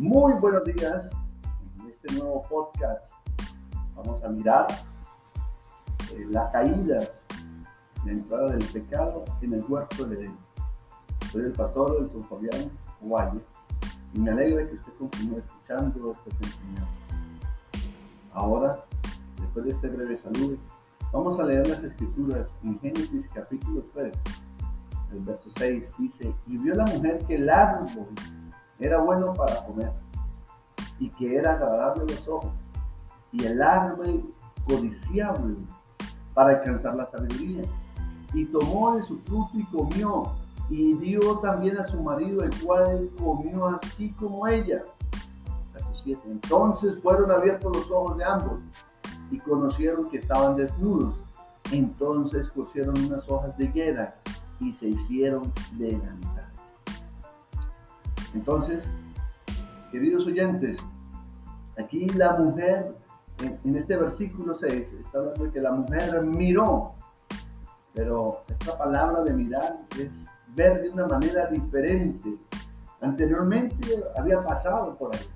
Muy buenos días. En este nuevo podcast vamos a mirar eh, la caída, la entrada del pecado en el huerto de Edén. Soy el pastor del Fabián Guaye y me alegra que usted continúe escuchando estas enseñanzas. Ahora, después de este breve saludo, vamos a leer las escrituras en Génesis capítulo 3, el verso 6 dice, y vio la mujer que árbol era bueno para comer y que era agradable a los ojos y el árbol codiciable para alcanzar la sabiduría. Y tomó de su fruto y comió y dio también a su marido, el cual comió así como ella. Entonces fueron abiertos los ojos de ambos y conocieron que estaban desnudos. Entonces cosieron unas hojas de higuera y se hicieron delantales. Entonces, queridos oyentes, aquí la mujer, en, este versículo 6, está hablando de que la mujer miró, pero esta palabra de mirar es ver de una manera diferente. Anteriormente había pasado por ahí,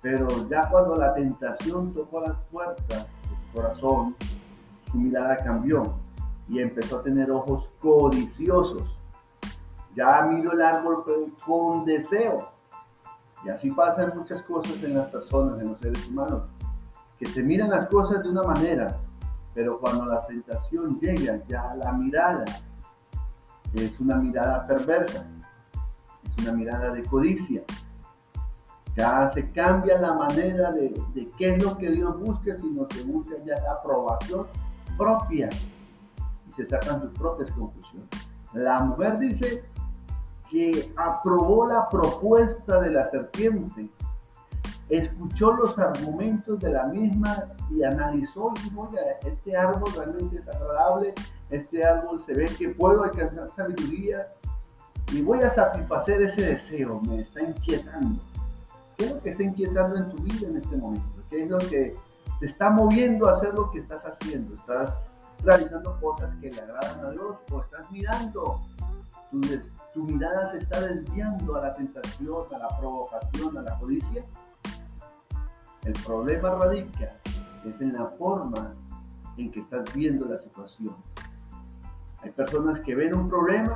pero ya cuando la tentación tocó las puertas de su corazón, su mirada cambió y empezó a tener ojos codiciosos. Ya miró el árbol con deseo. Y así pasan muchas cosas en las personas, en los seres humanos, que se miran las cosas de una manera, pero cuando la tentación llega, ya la mirada es una mirada perversa, es una mirada de codicia. Ya se cambia la manera de, qué es lo que Dios busca, sino que busca ya la aprobación propia se sacan sus propias conclusiones. La mujer dice que aprobó la propuesta de la serpiente, escuchó los argumentos de la misma y analizó y dijo, oiga, este árbol realmente es agradable, este árbol se ve que puedo alcanzar sabiduría y voy a satisfacer ese deseo, me está inquietando. ¿Qué es lo que está inquietando en tu vida en este momento? ¿Qué es lo que te está moviendo a hacer lo que estás haciendo? ¿Estás realizando cosas que le agradan a Dios o estás mirando, tu, tu mirada se está desviando a la tentación, a la provocación, a la codicia. El problema radica es en la forma en que estás viendo la situación. Hay personas que ven un problema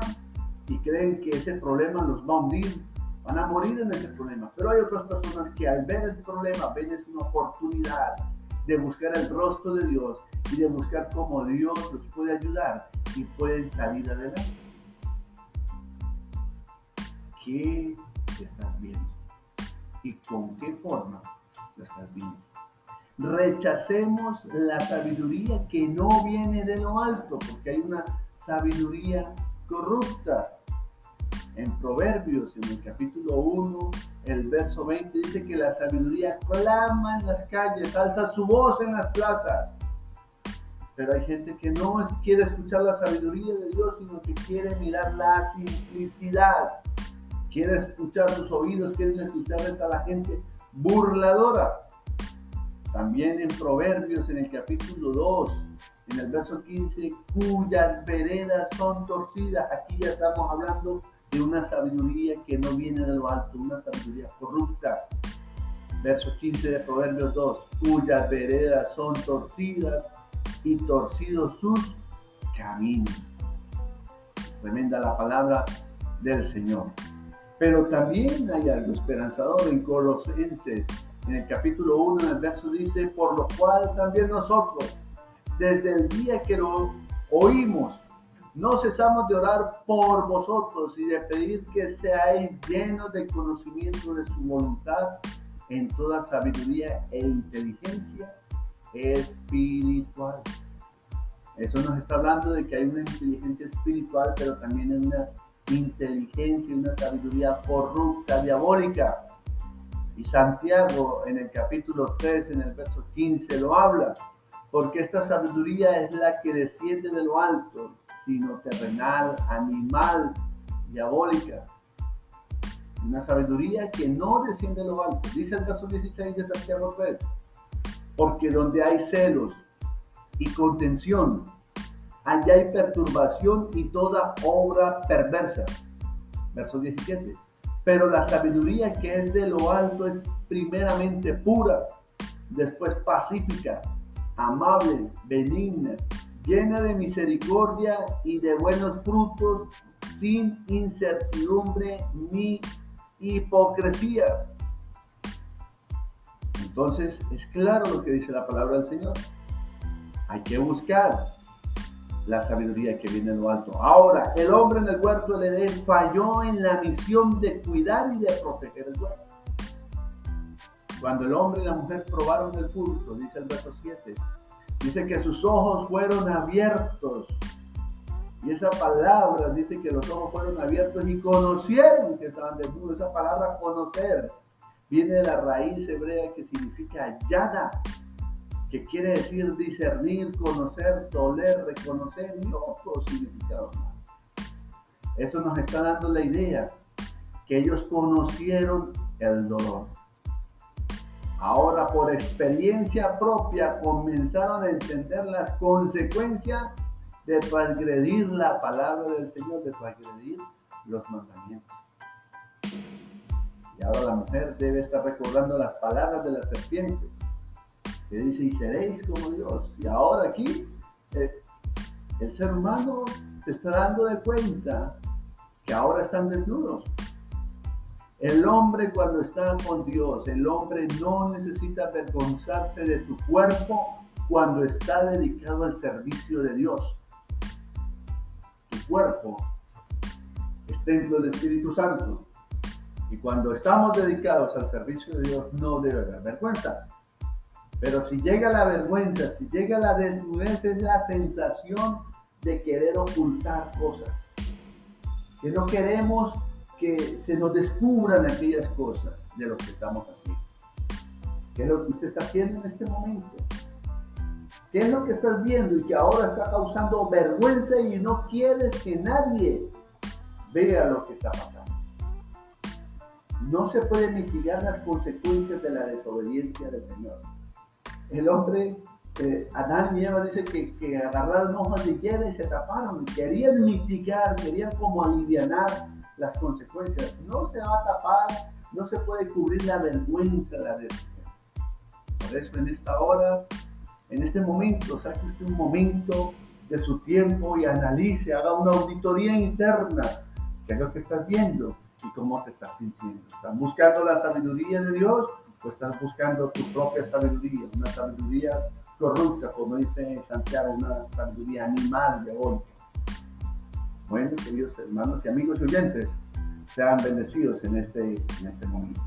y creen que ese problema los va a hundir, van a morir en ese problema. Pero hay otras personas que al ver el problema ven es una oportunidad de buscar el rostro de Dios y de buscar cómo Dios los puede ayudar y pueden salir adelante. ¿Qué estás viendo? ¿Y con qué forma lo estás viendo? Rechacemos la sabiduría que no viene de lo alto, porque hay una sabiduría corrupta. En Proverbios, en el capítulo 1, el verso 20, dice que la sabiduría clama en las calles, alza su voz en las plazas. Pero hay gente que no quiere escuchar la sabiduría de Dios, sino que quiere mirar la simplicidad. Quiere escuchar sus oídos, quiere escucharles a la gente burladora. También en Proverbios, en el capítulo 2, en el verso 15, cuyas veredas son torcidas. Aquí ya estamos hablando de una sabiduría que no viene de lo alto, una sabiduría corrupta. Verso 15 de Proverbios 2, cuyas veredas son torcidas y torcidos sus caminos. Tremenda la palabra del Señor. Pero también hay algo esperanzador en Colosenses, en el capítulo 1, en el verso dice, por lo cual también nosotros, desde el día que lo oímos, no cesamos de orar por vosotros y de pedir que seáis llenos de conocimiento de su voluntad en toda sabiduría e inteligencia espiritual. Eso nos está hablando de que hay una inteligencia espiritual, pero también hay una inteligencia, una sabiduría corrupta, diabólica. Y Santiago en el capítulo 3, en el verso 15, lo habla, porque esta sabiduría es la que desciende de lo alto, sino terrenal, animal, diabólica. Una sabiduría que no desciende de lo alto. Dice el verso 16 de Santiago 3 porque donde hay celos y contención, allá hay perturbación y toda obra perversa. Verso 17. Pero la sabiduría que es de lo alto es primeramente pura, después pacífica, amable, benigna, llena de misericordia y de buenos frutos, sin incertidumbre ni hipocresía. Entonces es claro lo que dice la palabra del Señor. Hay que buscar la sabiduría que viene de lo alto. Ahora, el hombre en el huerto de Edén falló en la misión de cuidar y de proteger el huerto. Cuando el hombre y la mujer probaron el fruto, dice el verso 7, dice que sus ojos fueron abiertos. Y esa palabra dice que los ojos fueron abiertos y conocieron que estaban desnudos. Esa palabra conocer viene de la raíz hebrea que significa yada, que quiere decir discernir, conocer, toler, reconocer y otros significados más. Eso nos está dando la idea que ellos conocieron el dolor. Ahora por experiencia propia comenzaron a entender las consecuencias de transgredir la palabra del Señor, de transgredir los mandamientos. Y ahora la mujer debe estar recordando las palabras de la serpiente que dice, y seréis como Dios. Y ahora aquí eh, el ser humano se está dando de cuenta que ahora están desnudos. El hombre cuando está con Dios, el hombre no necesita avergonzarse de su cuerpo cuando está dedicado al servicio de Dios. Su cuerpo es templo del Espíritu Santo. Y cuando estamos dedicados al servicio de Dios no debe haber vergüenza. Pero si llega la vergüenza, si llega la desnudez, es la sensación de querer ocultar cosas. Que no queremos que se nos descubran aquellas cosas de lo que estamos haciendo. ¿Qué es lo que usted está haciendo en este momento? ¿Qué es lo que estás viendo y que ahora está causando vergüenza y no quieres que nadie vea lo que está pasando? No se puede mitigar las consecuencias de la desobediencia del Señor el hombre, eh, Adán y Eva dice que, que agarraron hojas de hierba y se taparon. Querían mitigar, querían como aliviar las consecuencias. No se va a tapar, no se puede cubrir la vergüenza de la vergüenza. Por eso en esta hora, en este momento, saque usted un momento de su tiempo y analice, haga una auditoría interna. ¿Qué es lo que estás viendo? y cómo te estás sintiendo. ¿Estás buscando la sabiduría de Dios o estás buscando tu propia sabiduría? Una sabiduría corrupta, como dice Santiago, una sabiduría animal, diabólica. Bueno, queridos hermanos y amigos oyentes, sean bendecidos en este, en este momento.